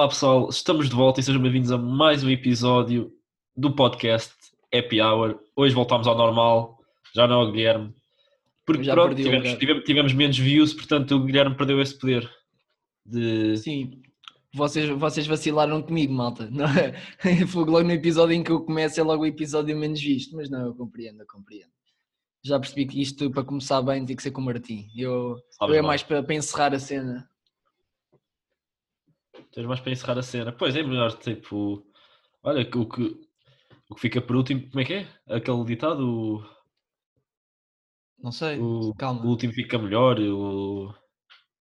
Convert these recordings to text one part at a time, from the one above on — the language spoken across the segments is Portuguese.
Olá pessoal, estamos de volta e sejam bem-vindos a mais um episódio do podcast Happy Hour. Hoje voltamos ao normal, já não é o Guilherme, porque Já pronto, tivemos, tivemos- tivemos menos views, portanto o Guilherme perdeu esse poder de. Sim, vocês, vocês vacilaram comigo, malta. Não é? Foi logo no episódio em que eu começo, é logo o episódio menos visto, mas não, eu compreendo, eu compreendo. Já percebi que isto, para começar bem, tem que ser com o Martim. Eu, Sabes eu é mais para, para encerrar a cena. Tens mais para encerrar a cena. Pois é, melhor tipo. Olha, o que, o que fica por último, como é que é? Aquele ditado, o, Não sei, o, calma. o último fica melhor. O...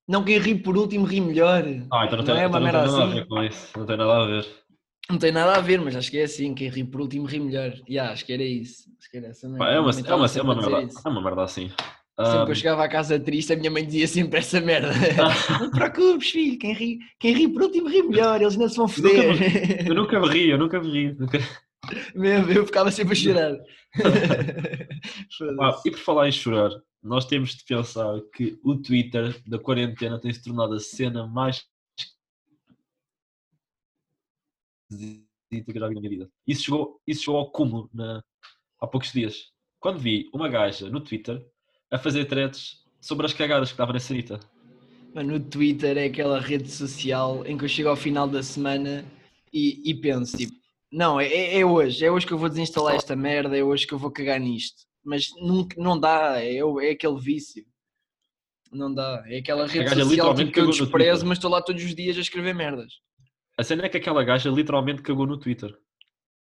Não, quem ri por último ri melhor. Ah, então não, tem, é então uma não tem merda nada a assim. ver com isso. Não tem nada a ver. Não tem nada a ver, mas acho que é assim, quem ri por último ri melhor. Yeah, acho que era isso. Acho que era essa Pá, é, uma, mãe é, uma, é, sempre uma a merda, é uma merda assim. Sempre que eu chegava à casa triste, a minha mãe dizia sempre essa merda. Não te preocupes, filho, quem ri, quem ri por último ri melhor, eles não se vão foder. eu nunca me ri, eu nunca me ri. Nunca... Mesmo, eu ficava sempre a chorar. Ah, e por falar em chorar, nós temos de pensar que o Twitter da quarentena tem se tornado a cena mais que eu já vi na minha vida. Isso chegou, isso chegou ao cúmulo na- há poucos dias. Quando vi uma gaja no Twitter a fazer threads sobre as cagadas que estava na sanita. Mano, o Twitter é aquela rede social em que eu chego ao final da semana e, e penso, tipo, não, é, é hoje, é hoje que eu vou desinstalar esta merda, é hoje que eu vou cagar nisto. Mas nunca, não dá, é, o- é aquele vício. Não dá, é aquela rede social tipo, que eu desprezo, mas estou lá todos os dias a escrever merdas. A cena é que aquela gaja literalmente cagou no Twitter.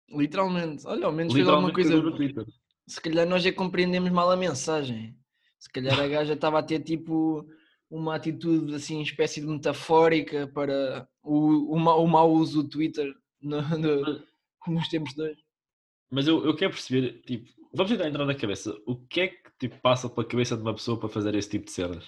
Literalmente, olha, ao menos fez alguma coisa. cagou no Twitter. Se calhar nós é que compreendemos mal a mensagem. Se calhar a gaja estava a ter tipo uma atitude assim, espécie de metafórica para o, o, mau, o mau uso do Twitter no- no- nos tempos de hoje. Mas eu, eu quero perceber, tipo, vamos tentar entrar na cabeça. O que é que tipo, passa pela cabeça de uma pessoa para fazer esse tipo de cenas?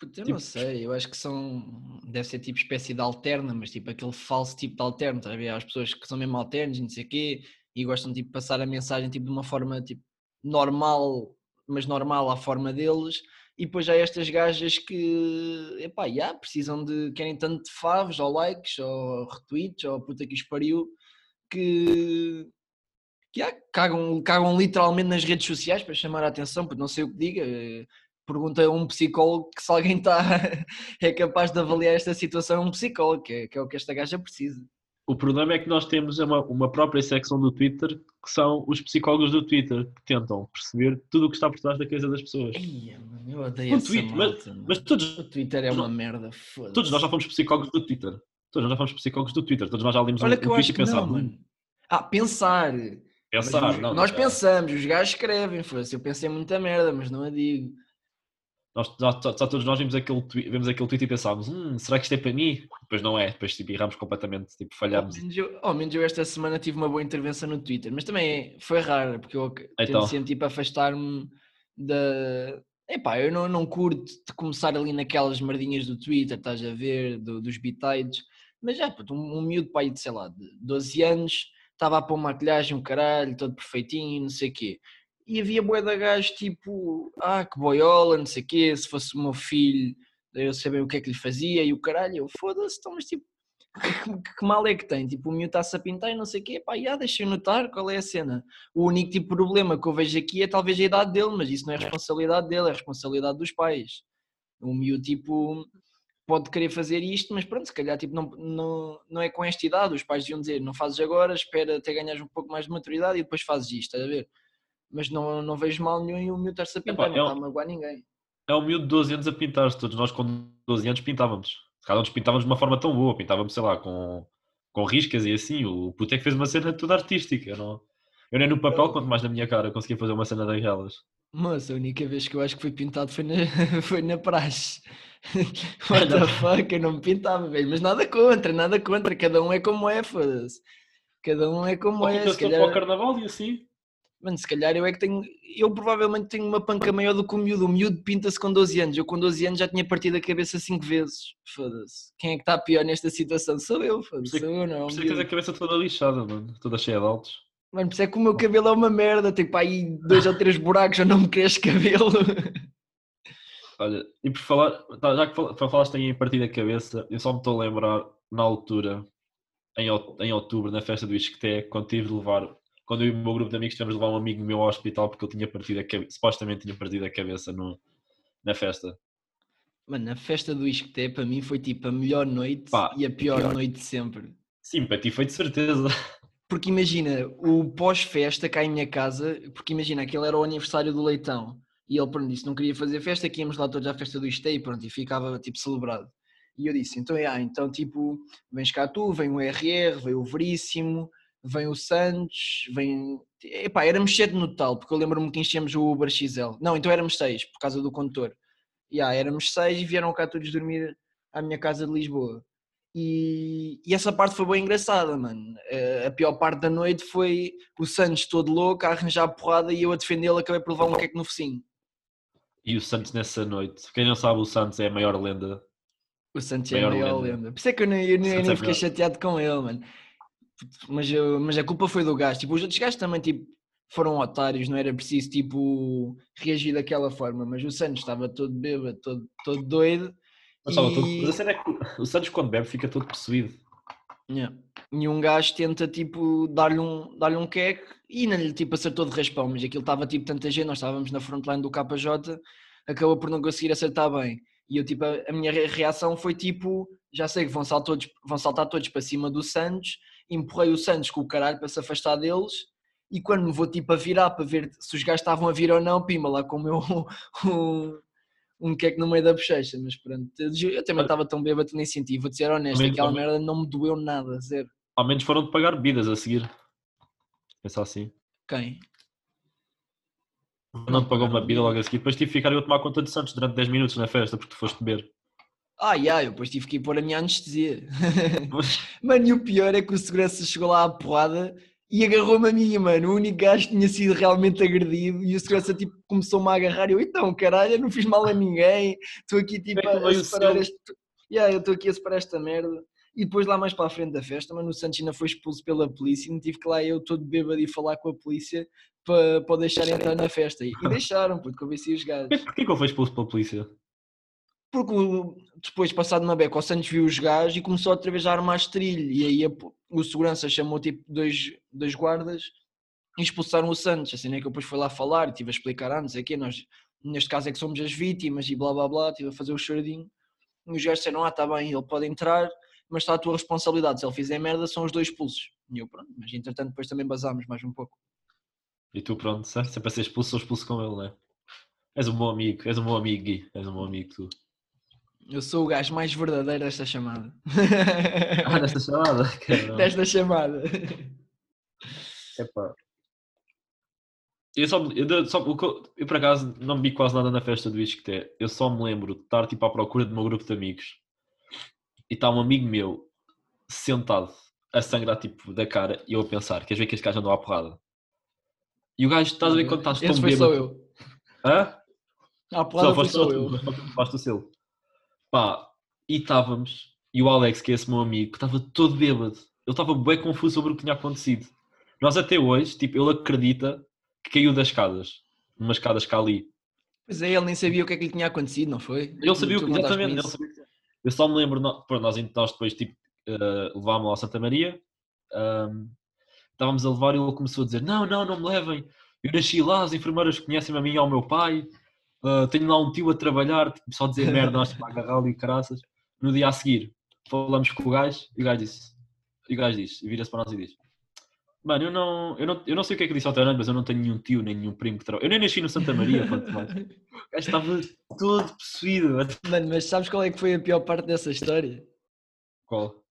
Eu Tipo- não sei, eu acho que são. Deve ser tipo espécie de alterna, mas tipo aquele falso tipo de alterno, estás a ver? Há as pessoas que são mesmo alternos, e não sei o quê, e gostam tipo, de passar a mensagem tipo, de uma forma tipo, normal, mas normal à forma deles, e depois há estas gajas que epá, já, precisam de. querem tanto de favos, ou likes, ou retweets, ou puta que os pariu, que. que já, cagam, cagam literalmente nas redes sociais para chamar a atenção, porque não sei o que diga. eh, pergunta a um psicólogo que se alguém está é capaz de avaliar esta situação é um psicólogo, que é, que é o que esta gaja precisa. O problema é que nós temos uma, uma própria secção do Twitter que são os psicólogos do Twitter que tentam perceber tudo o que está por trás da cabeça das pessoas. Mano, eu odeio tweet, mas- malta, mano. Mas todos, O Twitter é uma merda, foda-se. todos nós já fomos psicólogos do Twitter. Todos nós já fomos psicólogos do Twitter. Todos nós já lemos Olha um, que um tweet e pensámos. "Hum, mano. Ah, pensar. Pensar, Mas não, nós não, pensamos, os gajos escrevem, foda-se. Eu pensei muita merda, mas não a digo. Nós, já- já todos nós vimos aquele, twi- vimos aquele tweet e pensámos, hum, será que isto é para mim? Depois não é, depois tipo, erramos completamente, tipo, Ao falhamos. menos, eu, ao menos eu esta semana tive uma boa intervenção no Twitter, mas também foi rara, porque eu tento Então. sempre tipo, afastar-me da. Epá, eu não, não curto de começar ali naquelas merdinhas do Twitter, estás a ver, do- dos bitites, mas já, puto, um, um miúdo pai de sei lá, de 12 anos, estava a pôr maquilhagem, um caralho, todo perfeitinho, não sei o quê. E havia bué de gajos tipo, ah, que boiola, não sei o quê, se fosse o meu filho, eu sabia o que é que lhe fazia, e o caralho, eu foda-se, então, mas tipo, que, que mal é que tem? Tipo, o miúdo está-se a pintar e não sei o quê, pá, já, deixa eu notar qual é a cena. O único tipo de problema que eu vejo aqui é talvez a idade dele, mas isso não é responsabilidade dele, é responsabilidade dos pais. O miúdo, tipo, pode querer fazer isto, mas pronto, se calhar, tipo, não, não, não é com esta idade, os pais deviam dizer, não fazes agora, espera até ganhares um pouco mais de maturidade e depois fazes isto, estás a ver? Mas não, não vejo mal nenhum e o miúdo estar-se a pintar, Epá, não é um- está a magoar ninguém. É um miúdo de 12 anos a pintar-se. Todos nós com 12 anos pintávamos. Se calhar não pintávamos de uma forma tão boa. Pintávamos, sei lá, com, com riscas e assim. O puto é que fez uma cena toda artística. Eu, não, eu nem no papel, quanto mais na minha cara, conseguia fazer uma cena daquelas. Moça, a única vez que eu acho que fui pintado foi na, foi na praxe. What the fuck, eu não me pintava, velho. Mas nada contra, nada contra. Cada um é como é, foda-se. Cada um é como Ou é. pinta-se Se todo para o calhar, carnaval e assim. Mano, se calhar eu é que tenho. Eu provavelmente tenho uma panca maior do que o miúdo. O miúdo pinta-se com 12 anos. Eu com 12 anos já tinha partido a cabeça 5 vezes. Foda-se. Quem é que está pior nesta situação? Sou eu, foda-se. É Sou eu, não. Por isso é que tens a cabeça toda lixada, mano. Toda cheia de altos. Mano, por isso é que o meu cabelo é uma merda. Tem para aí dois ou três buracos, eu não me cresce cabelo. Olha, e por falar, tá, já que fal- falaste em partir da cabeça, eu só me estou a lembrar na altura, em, em outubro, na festa do Isqueté, quando tive de levar, quando eu e o meu grupo de amigos tivemos de levar um amigo meu ao hospital porque ele tinha partido a cabeça, supostamente tinha partido a cabeça no, na festa. Mano, a festa do Isqueté para mim foi tipo a melhor noite Pá, e a pior, pior. noite de sempre. Sim, para ti foi de certeza. Porque imagina, o pós-festa cá em minha casa, porque imagina, aquele era o aniversário do Leitão. E ele pronto, disse não queria fazer festa, que íamos lá todos à festa do Isqueté e pronto, e ficava tipo celebrado. E eu disse, então é, ah, então tipo, vens cá tu, vem o RR, vem o Veríssimo, vem o Santos, vem... Epá, éramos sete no total, porque eu lembro-me que enchemos o Uber XL. Não, então éramos seis, por causa do condutor. E ah, éramos seis e vieram cá todos dormir à minha casa de Lisboa. E, e essa parte foi bem engraçada, mano. Eh, A pior parte da noite foi o Santos todo louco a arranjar a porrada e eu a defendê-lo acabei por levar um queque no focinho. E o Santos nessa noite, quem não sabe, o Santos é a maior lenda. O Santos é a Maior maior lenda. lenda. Por isso é que eu nem, eu nem, eu nem é fiquei melhor. chateado com ele, mano. Mas, eu- mas a culpa foi do gajo. Tipo, os outros gajos também tipo, foram otários, não era preciso tipo, reagir daquela forma. Mas o Santos estava todo bêbado, todo, todo doido. Mas, todo- E- mas a cena é que o Santos quando bebe fica todo possuído. Yeah. E um gajo tenta tipo dar-lhe um, dar um queque e não lhe tipo acertou de raspão, mas aquilo estava tipo tanta gente, nós estávamos na frontline do KJ, acabou por não conseguir acertar bem. E eu tipo, a, a minha re- reação foi tipo, já sei que vão saltar todos, vão saltar todos para cima do Santos, empurrei o Santos com o caralho para se afastar deles e quando me vou tipo a virar para ver se os gajos estavam a vir ou não, pima lá com o meu um, um queque no meio da bochecha, mas pronto, eu, também estava tão bêbado nem senti, vou dizer honesto, Também- aquela merda não me doeu nada, zero. Ao menos foram de pagar bebidas a seguir. Pensar assim. Quem? Não te pagou uma bebida logo a seguir. Depois tive que ficar eu a tomar conta de Santos durante 10 minutos na festa porque tu foste beber. Ah, yeah, eu depois tive que ir pôr a minha anestesia. mano, e o pior é que o segurança chegou lá à porrada e agarrou-me a mim, mano. O único gajo que tinha sido realmente agredido e o segurança tipo, começou-me a agarrar. E eu, então, caralho, eu não fiz mal a ninguém. Estou aqui tipo é a, a separar este. Yeah, eu estou aqui a separar esta merda. E depois lá mais para a frente da festa, mano, o Santos ainda foi expulso pela polícia e não tive que lá eu todo bêbado e falar com a polícia para, para deixar entrar na festa. E, e deixaram, puto, convenci os gajos. Porquê que ele foi expulso pela polícia? Porque depois, passado uma beca, o Santos viu os gajos e começou outra vez a armar. E aí a o segurança chamou tipo dois, dois guardas e expulsaram o Santos. Assim, né? Que eu depois fui lá falar e estive a explicar, ah, não sei o quê, nós neste caso é que somos as vítimas e blá blá blá, estive a fazer o choradinho. E os gajos disseram, ah, está bem, ele pode entrar, mas está a tua responsabilidade. Se ele fizer merda, são os dois expulsos. E eu, pronto, mas entretanto depois também basámos mais um pouco. E tu, pronto, se- sempre a ser expulso, sou expulso com ele, né? És um bom amigo, és um bom amigo, Gui. És um bom amigo, tu. Eu sou o gajo mais verdadeiro desta chamada. Ah, nesta chamada? Caramba. desta chamada. Epá. Eu só, eu, de- só eu, por acaso não me vi quase nada na festa do Isqueté. Eu só me lembro de estar tipo à procura do meu grupo de amigos e está um amigo meu sentado a sangrar tipo da cara e eu a pensar, queres ver que este gajo andou à porrada? E o gajo, estás a ver quando estás tão Esse foi bêbado? só eu. Hã? A porrada Só foi só eu. foste o seu. Pá, e estávamos, e o Alex, que é esse meu amigo, que estava todo bêbado. Ele estava bem confuso sobre o que tinha acontecido. Nós até hoje, tipo, ele acredita que caiu das escadas. Umas escadas cá ali. Pois é, ele nem sabia o que é que lhe tinha acontecido, não foi? Ele sabia o que, exatamente. Sabia eu só me lembro, nó- pronto, nós, nós depois, tipo, eh, levámos-lo ao Santa Maria. ahm, estávamos a levar e ele começou a dizer: Não, não, não me levem. Eu nasci lá, as enfermeiras conhecem-me a mim e ao meu pai. Ah, tenho lá um tio a trabalhar, tipo, só dizer merda, nós tipo, a agarrá-lo e caraças. No dia a seguir, falamos com o gajo e o gajo disse: E o gajo diz, e vira-se para nós e diz: Mano, eu não, eu, não, eu não sei o que é que disse ao Tarante, mas eu não tenho nenhum tio, nem nenhum primo que trabalha. Eu nem nasci no Santa Maria, quanto mais. O gajo estava todo possuído. Mano, mas sabes qual é que foi a pior parte dessa história? Qual?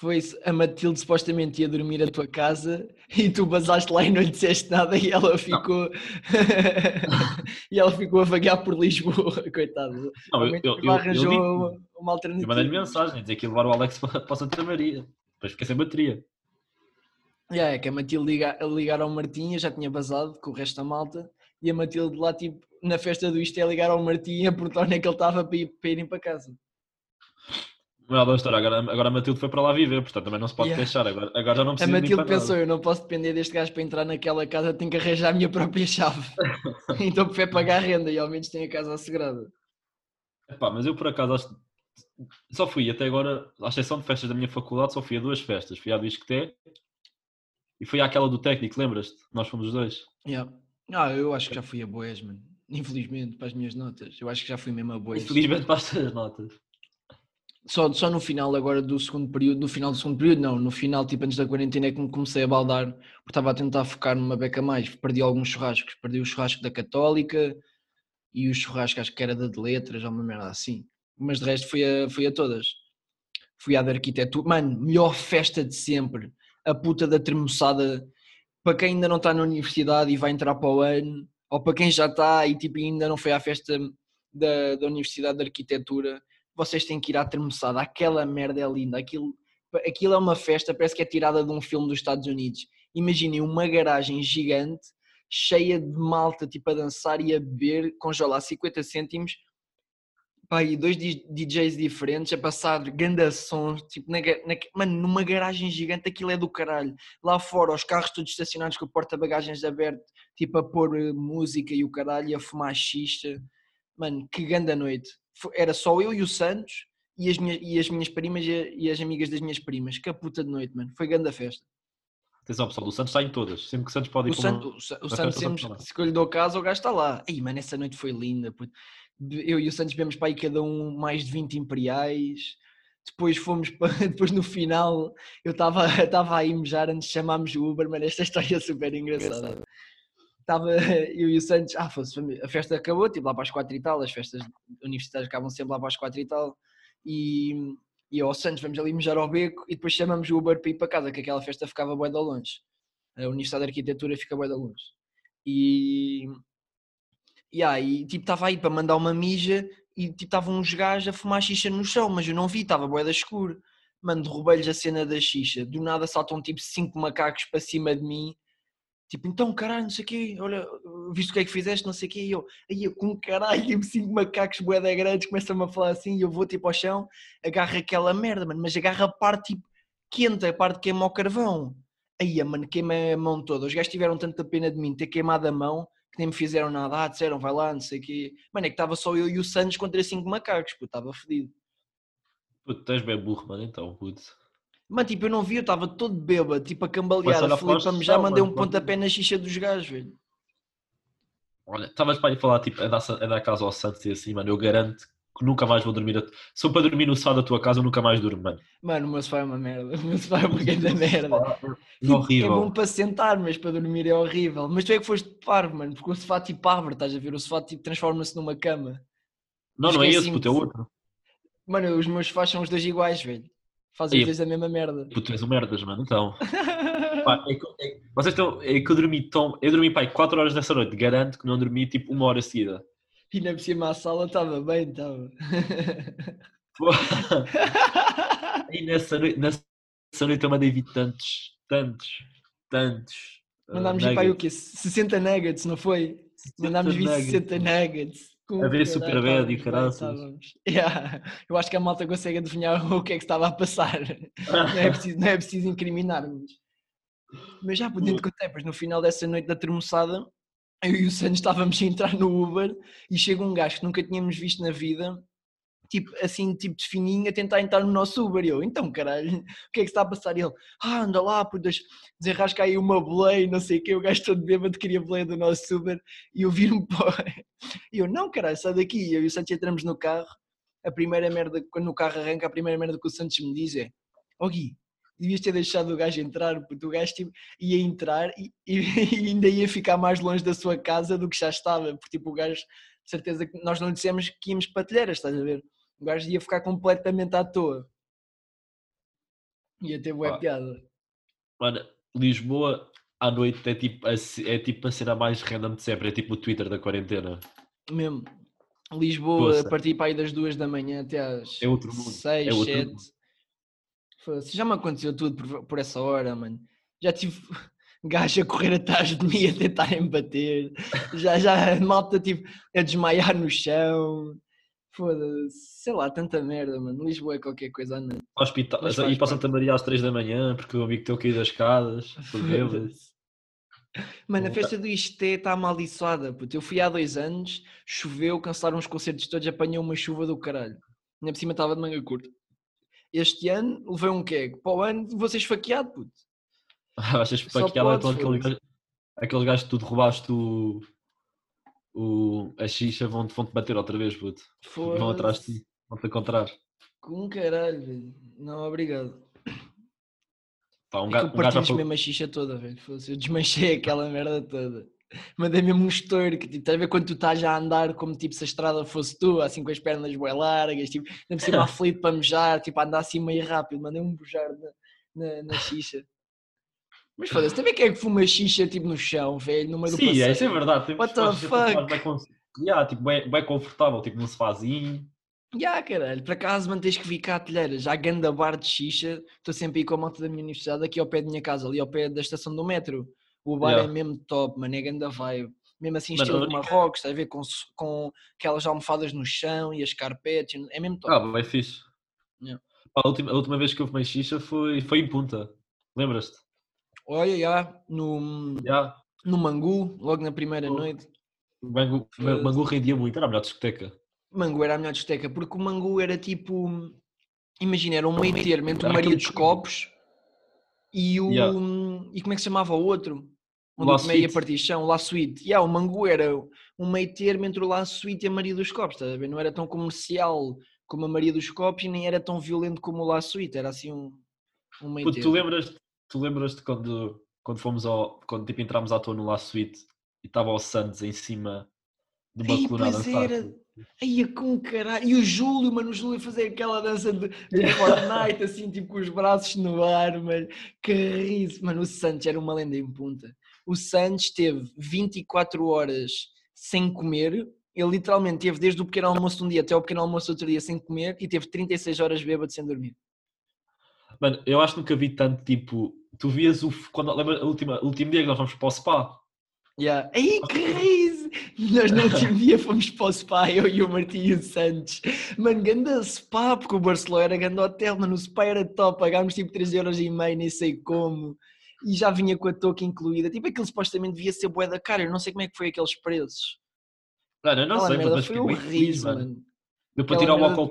Foi a Matilde supostamente ia dormir à tua casa e tu basaste lá e não lhe disseste nada e ela ficou e ela ficou a vaguear por Lisboa, coitada. Não, eu, eu, eu, eu, arranjou digo- uma, uma eu alternativa. mandei-lhe mensagem, dizer que ia levar o Alex para, para Santa Maria. Depois fiquei sem bateria. Yeah, é que a Matilde liga, ligar ao Martim, eu já tinha basado com o resto da malta, e a Matilde lá, tipo, na festa do isto é ligar ao Martim a perguntar onde é que ele estava para, ir, para irem para casa. Moral da história, agora, agora a Matilde foi para lá viver, portanto também não se pode Yeah. queixar. Agora, agora já não A precisa mim Matilde pensou, nada. eu não posso depender deste gajo para entrar naquela casa, tenho que arranjar a minha própria chave. então prefere pagar a renda e ao menos tem a casa assegurada. Epá, mas eu por acaso acho... só fui até agora, à exceção de festas da minha faculdade, só fui a duas festas. Fui à Discoté e fui àquela do técnico, lembras-te? Nós fomos os dois. Yeah. Ah, eu acho que já fui a boas, mano. Infelizmente, para as minhas notas. Eu acho que já fui mesmo a boas. Infelizmente para as tuas notas. Só, só no final agora do segundo período, no final do segundo período não, no final, tipo antes da quarentena é que me comecei a baldar, porque estava a tentar focar numa beca mais, perdi alguns churrascos, perdi o churrasco da Católica e o churrasco acho que era da de letras ou uma merda assim, mas de resto fui a, fui a todas. Fui à da arquitetura, mano, melhor festa de sempre, a puta da termoçada, para quem ainda não está na universidade e vai entrar para o ano, ou para quem já está e tipo ainda não foi à festa da, da Universidade de Arquitetura, vocês têm que ir à termoçada, aquela merda é linda, aquilo, aquilo é uma festa, parece que é tirada de um filme dos Estados Unidos. Imaginem uma garagem gigante, cheia de malta tipo a dançar e a beber, congela a 50 cêntimos, pá, e dois DJs diferentes a passar ganda sons, tipo, na, na, mano, numa garagem gigante aquilo é do caralho. Lá fora, os carros todos estacionados com o porta-bagagens aberto, tipo a pôr eh, música e o caralho, e a fumar xixa. Mano, que ganda noite era só eu e o Santos e as minhas, e as minhas primas e, e, as amigas das minhas primas. Que puta de noite, mano. Foi grande a festa. Atenção, pessoal, o Santos está em todas. Sempre que o Santos pode ir o Santos, o, o Santos sempre, se eu lhe dou casa, o gajo está lá. Ei, mano, essa noite foi linda. Puto. Eu e o Santos bebemos para aí cada um mais de 20 imperiais. Depois fomos, para, depois no final, eu estava a ir mejar antes de chamarmos o Uber, mas esta história é super engraçada. Estava eu e o Santos, ah, a festa acabou, tipo lá para as quatro e tal, as festas universitárias acabam sempre lá para as quatro e tal, e, e eu ao Santos vamos ali mejar ao beco e depois chamamos o Uber para ir para casa, que aquela festa ficava bué de longe, a Universidade de Arquitetura fica bué de longe, e, e aí, tipo, estava aí para mandar uma mija e tipo, estavam uns gajos a fumar xixa no chão, mas eu não vi, estava bué da escuro, mano, derrubei-lhes a cena da xixa, do nada saltam tipo cinco macacos para cima de mim, Tipo, então caralho, não sei o quê, olha, visto o que é que fizeste, não sei o quê, e eu, aí eu com caralho, tipo cinco macacos boeda grandes, começam-me a falar assim, e eu vou tipo ao chão, agarro aquela merda, mano, mas agarra a parte tipo quente, a parte que queima o carvão. Aí, mano, queima a mão toda. Os gajos tiveram tanta pena de mim ter queimado a mão que nem me fizeram nada. Ah, disseram, vai lá, não sei o quê. Mano, é que estava só eu e o Santos contra cinco macacos, pô, estava fedido. Puto, és bem burro, mano, então, puto. Mas tipo, eu não vi, eu estava todo bêbado, tipo a cambalear. A Filipe já mandei um pontapé na xixa dos gajos, velho. Olha, estavas para ir falar, tipo, é dar, é dar casa ao Santos e assim, mano, eu garanto que nunca mais vou dormir. A... Se eu para dormir no sofá da tua casa, eu nunca mais durmo, mano. Mano, o meu sofá é uma merda. O meu sofá é uma grande merda. É tipo, horrível. É bom para sentar, mas para dormir é horrível. Mas tu é que foste parvo, mano, porque o sofá tipo abre, estás a ver? O sofá tipo transforma-se numa cama. Não, não é esse, puto, é outro. Mano, os meus sofás são os dois iguais, velho. Fazem vezes a mesma merda. Puto, és um merdas, mano. Então. pá, é que, é, vocês estão. É que eu dormi tão. Eu dormi, pai, 4 horas nessa noite. Garanto que não dormi tipo uma hora seguida. E na por cima a sala estava bem, estava. e nessa noite, nessa noite eu mandei vir tantos, tantos, tantos. Mandámos uh, para o quê? 60 nuggets, não foi? Mandámos vir 60 nuggets a ver Super Bad e. Yeah. Eu acho que a malta consegue adivinhar o que é que estava a passar. não, é preciso, não é preciso incriminar-nos. Mas já podendo contar, pois no final dessa noite da termoçada, eu e o Santos estávamos a entrar no Uber e chega um gajo que nunca tínhamos visto na vida tipo, assim, tipo de fininho, a tentar entrar no nosso Uber. E eu, então, caralho, o que é que está a passar? E ele, ah, anda lá, putas, desenrasca aí uma boleia, não sei o quê. O gajo todo bêbado queria boleia do nosso Uber. E eu viro-me para. E eu, não, caralho, sai daqui. Eu e o Santos entramos no carro. A primeira merda, quando o carro arranca, a primeira merda que o Santos me diz é: Ó oh, Gui, devias ter deixado o gajo entrar, porque o gajo tipo, ia entrar e, e, ainda ia ficar mais longe da sua casa do que já estava, porque tipo, o gajo, de certeza que nós não dissemos que íamos para telheiras, estás a ver? O gajo ia ficar completamente à toa. Ia ter boa ah. piada. Mano, Lisboa à noite é tipo, a, é tipo a cena mais random de sempre, é tipo o Twitter da quarentena. Mesmo. Lisboa, Poxa. a partir para aí das duas da manhã até às é outro mundo. seis, é outro sete. Mundo. Já me aconteceu tudo por, por essa hora, mano. Já tive gajo a correr atrás de mim a tentarem bater. Já, já malta tipo a desmaiar no chão. Foda-se, sei lá, tanta merda, mano. Lisboa é qualquer coisa à noite. Hospital, e para Santa Maria às 3 da manhã, porque o amigo teu caiu das escadas, Mano, a festa do Isté está amaldiçoada, puto. Eu fui há dois anos, choveu, cancelaram os concertos todos, apanhou uma chuva do caralho. Ainda por cima estava de manga curta. Este ano levei um queque. Para o ano vou ser esfaqueado, puto. Achas que é gajo, aquele gajo que tu derrubaste o, o, a xixa vão-te vão -te bater outra vez, puto. Vão atrás de ti, vão-te encontrar. Com caralho, velho. Não, obrigado. Pá, um, É que ga- um gajo já partilho foi, mesmo a xixa toda, velho. Eu desmanchei aquela merda toda. Mandei mesmo um estouro, que tipo, estás a ver quando tu estás a andar como tipo se a estrada fosse tu, assim com as pernas bem largas, tipo, por cima aflito para mejar, tipo, a andar assim meio rápido, mandei um bujar na, na, na xixa. Mas foda-se, também quem é que fuma xixa tipo no chão, velho, no meio do Sim, passeio? é, isso é verdade. Tem What the fuck? bem con- Yeah, tipo, bem, bem confortável, tipo num sofazinho. Ya, caralho, por acaso mano, tens que cá a telheira, já ganda bar de xixa, estou sempre a ir com a moto da minha universidade aqui ao pé da minha casa, ali ao pé da estação do metro. O bar Yeah. é mesmo top, mano, é ganda vibe. Mesmo assim, estilo de única- Marrocos, estás a ver, com, com aquelas almofadas no chão e as carpetes, é mesmo top. Ah, bem fixe. Yeah. Pá, a, última, a última vez que eu fumei xixa foi, foi em Punta. Lembras-te? Olha, já, no, Yeah. no Mangu, logo na primeira Oh. noite. Mangu. Mangu rendia muito, era a melhor discoteca. Mangu era a melhor discoteca, porque o Mangu era tipo. Imagina, era um meio termo entre o Maria dos Copos e o. Yeah. E como é que se chamava o outro? Onde La eu tomei a Suite. partição, La Suite. Yeah, o Mangu era um meio termo entre o La Suite e a Maria dos Copos, estás a ver? Não era tão comercial como a Maria dos Copos e nem era tão violento como o La Suite, era assim um, um meio Puto, tu termo. lembras tu lembras quando, quando fomos ao. Quando tipo, entramos à toa no La Suite e estava o Santos em cima de uma Ei, coluna a pois dançar? era. Ai, com caralho. E o Júlio, mano, o Júlio a fazer aquela dança de, de Fortnite, assim, tipo com os braços no ar, mano. Que riso. Mano, o Santos era uma lenda em punta. O Santos teve 24 horas sem comer. Ele literalmente teve desde o pequeno almoço de um dia até o pequeno almoço do outro dia sem comer e teve 36 horas bêbado sem dormir. Mano, eu acho que nunca vi tanto tipo. Tu vias o. Quando, lembra, a última, o último dia que nós fomos para o spa? Yeah. Ai, que riso! Nós no último dia fomos para o spa, eu e o Martim e o Santos. Mano, ganda spa, porque o Barcelona era ganda hotel, mano, o spa era top, pagámos tipo 3 euros e meio, nem sei como. E já vinha com a touca incluída. Tipo, aquilo supostamente devia ser bué da cara, eu não sei como é que foi aqueles preços. Mano, eu não Aquela sei, mas foi horrível, mano. mano. Deu para tirar o merda-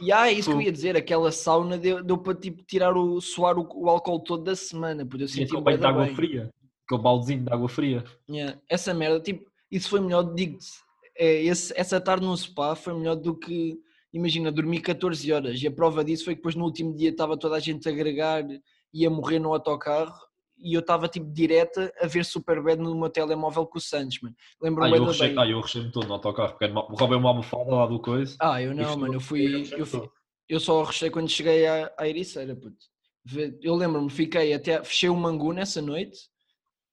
E ah, é isso que eu ia dizer, aquela sauna deu, deu para tipo, tirar o, suar o, o álcool todo da semana, porque eu senti banho de água bem. fria. Aquele baldezinho de água fria. Yeah, Essa merda, tipo, isso foi melhor, digo-te, é, essa tarde no spa foi melhor do que, imagina, dormir 14 horas e a prova disso foi que depois no último dia estava toda a gente a agregar e a morrer no autocarro e eu estava tipo direta a ver Superbad no meu telemóvel com o Santos, mano. Ah, Lembro-me eu da rechei, bem. ah, eu rechei-me todo no autocarro, porque roubei uma almofada lá do coisa. Ah, eu não, mano, eu fui, eu, fui- eu só rechei quando cheguei à, à Ericeira, puto. Eu lembro-me, fiquei até, fechei o Mangu nessa noite,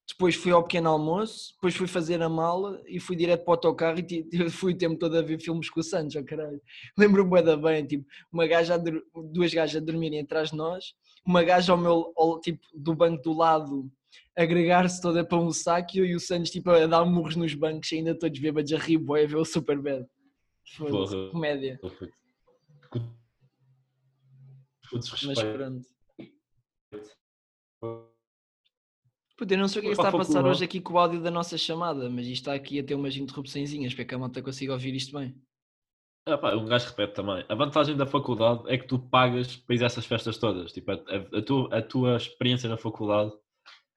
depois fui ao pequeno almoço, depois fui fazer a mala e fui direto para o autocarro e fui o tempo todo a ver filmes com o Santos, oh caralho. Lembro-me da bem, tipo, uma gaja, duas gajas a dormirem atrás de nós, uma gaja ao meu, ao- tipo, do banco do lado, agregar-se toda para um saco e o Santos, tipo, a dar murros nos bancos, ainda todos bêbados a rir, bué, a ver o Superbad. Foda-se, comédia. Mas pronto. Puta, eu não sei o que é que está a passar hoje aqui com o áudio da nossa chamada, mas isto está aqui a ter umas interrupçõezinhas para que a malta consiga ouvir isto bem. Ah, pá, um gajo repete também. A vantagem da faculdade é que tu pagas para ir a essas festas todas. Tipo, a, a- a tua, a tua experiência na faculdade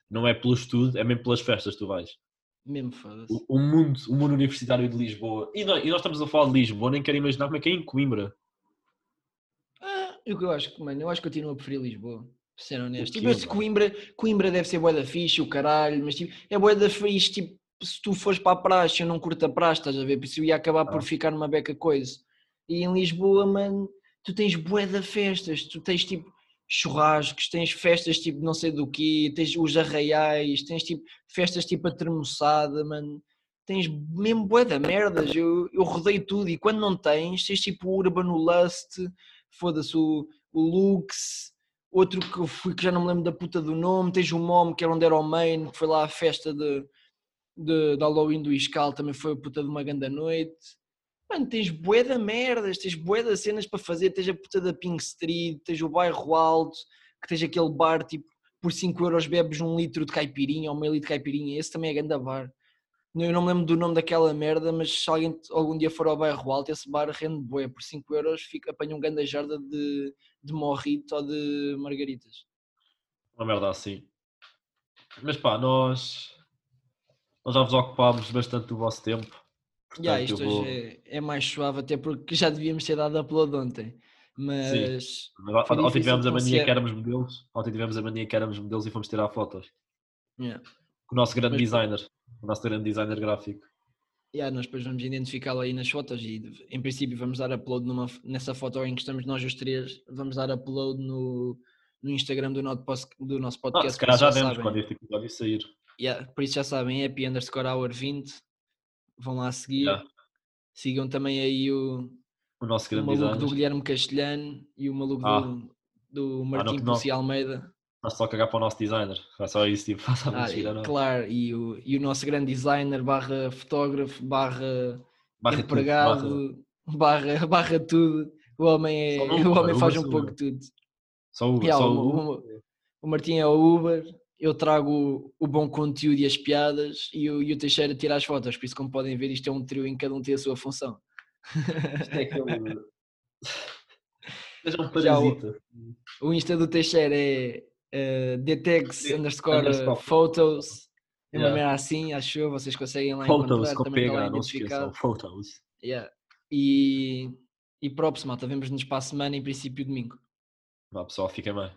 não é pelo estudo, é mesmo pelas festas que tu vais. Mesmo foda-se. O, o mundo, o mundo universitário de Lisboa. E nós, e nós estamos a falar de Lisboa, nem quero imaginar como é que é em Coimbra. Ah, eu, eu acho que, mano, eu acho que continuo a preferir Lisboa, para ser honesto. Tipo, mano? Coimbra, Coimbra deve ser bué da fixe, o caralho, mas tipo, é bué da fixe, tipo, se tu fores para a praxe, eu não curto a praxe, estás a ver? Por isso eu ia acabar por Ah. ficar numa beca coisa. E em Lisboa, mano, tu tens bué de festas, tu tens tipo churrascos, tens festas tipo não sei do que, tens os arraiais, tens tipo festas tipo a termoçada, mano. Tens mesmo bué de merdas, eu, eu rodei tudo e quando não tens, tens tipo o Urban, o Lust, foda-se, o, o Lux, outro que eu fui que já não me lembro da puta do nome, tens o Mom, que era onde era o main, que foi lá a festa de, de, de Halloween do Iscal, também foi a puta de uma grande noite. Mano, tens bué de merdas, tens bué de cenas para fazer, tens a puta da Pink Street, tens o bairro alto, que tens aquele bar tipo por 5 euros bebes um litro de caipirinha ou meio litro de caipirinha, esse também é grande bar. Eu não me lembro do nome daquela merda, mas se alguém algum dia for ao bairro alto, esse bar rende boé, por 5 euros fica, apanha um grande jarda de, de morrito ou de margaritas. Uma merda assim. Mas pá, nós, nós já vos ocupámos bastante do vosso tempo. Portanto, isto eu vou- hoje é, é mais suave, até porque já devíamos ter dado upload ontem. Mas Mas Ontem tivemos a mania que éramos modelos. Ontem tivemos a mania que éramos modelos e fomos tirar fotos. yeah. Com o nosso grande Mas- designer. O nosso grande designer gráfico. Yeah, nós depois vamos identificá-lo aí nas fotos e em princípio vamos dar upload numa, nessa foto em que estamos nós os três, vamos dar upload no, no Instagram do, nosso nosso Ah, podcast. se calhar já já demos sabem. quando este episódio sair. Yeah, por isso já sabem, happy underscore hour 20, vão lá seguir. Yeah. Sigam também aí o, O nosso o grande maluco designer. do Guilherme Castelhano e o maluco Ah. do, do Martim que não. Pussi Almeida. Nós só cagar para o nosso designer. Foi só isso, tipo, faça Ah, a seguir, não. claro, e o, e o nosso grande designer, barra fotógrafo, barra Barra tudo, empregado, barra, barra tudo. O homem, é, o homem faz um pouco de tudo. Só o Uber, Yeah, só o, o Uber. o, o Martim é o Uber, eu trago o, bom conteúdo e as piadas e o, e o Teixeira tira as fotos. Por isso, como podem ver, isto é um trio em que cada um tem a sua função. Isto é aquele... Seja um Já o- parasita. O Insta do Teixeira é uh, underscore underscore. photos. É uma merda assim, acho eu. Vocês conseguem lá Photos encontrar. com Também PH, não esqueçam. Photos. Yeah. E, e props, malta. Vemos-nos para a semana, em princípio, domingo. Vá pessoal, fiquem bem.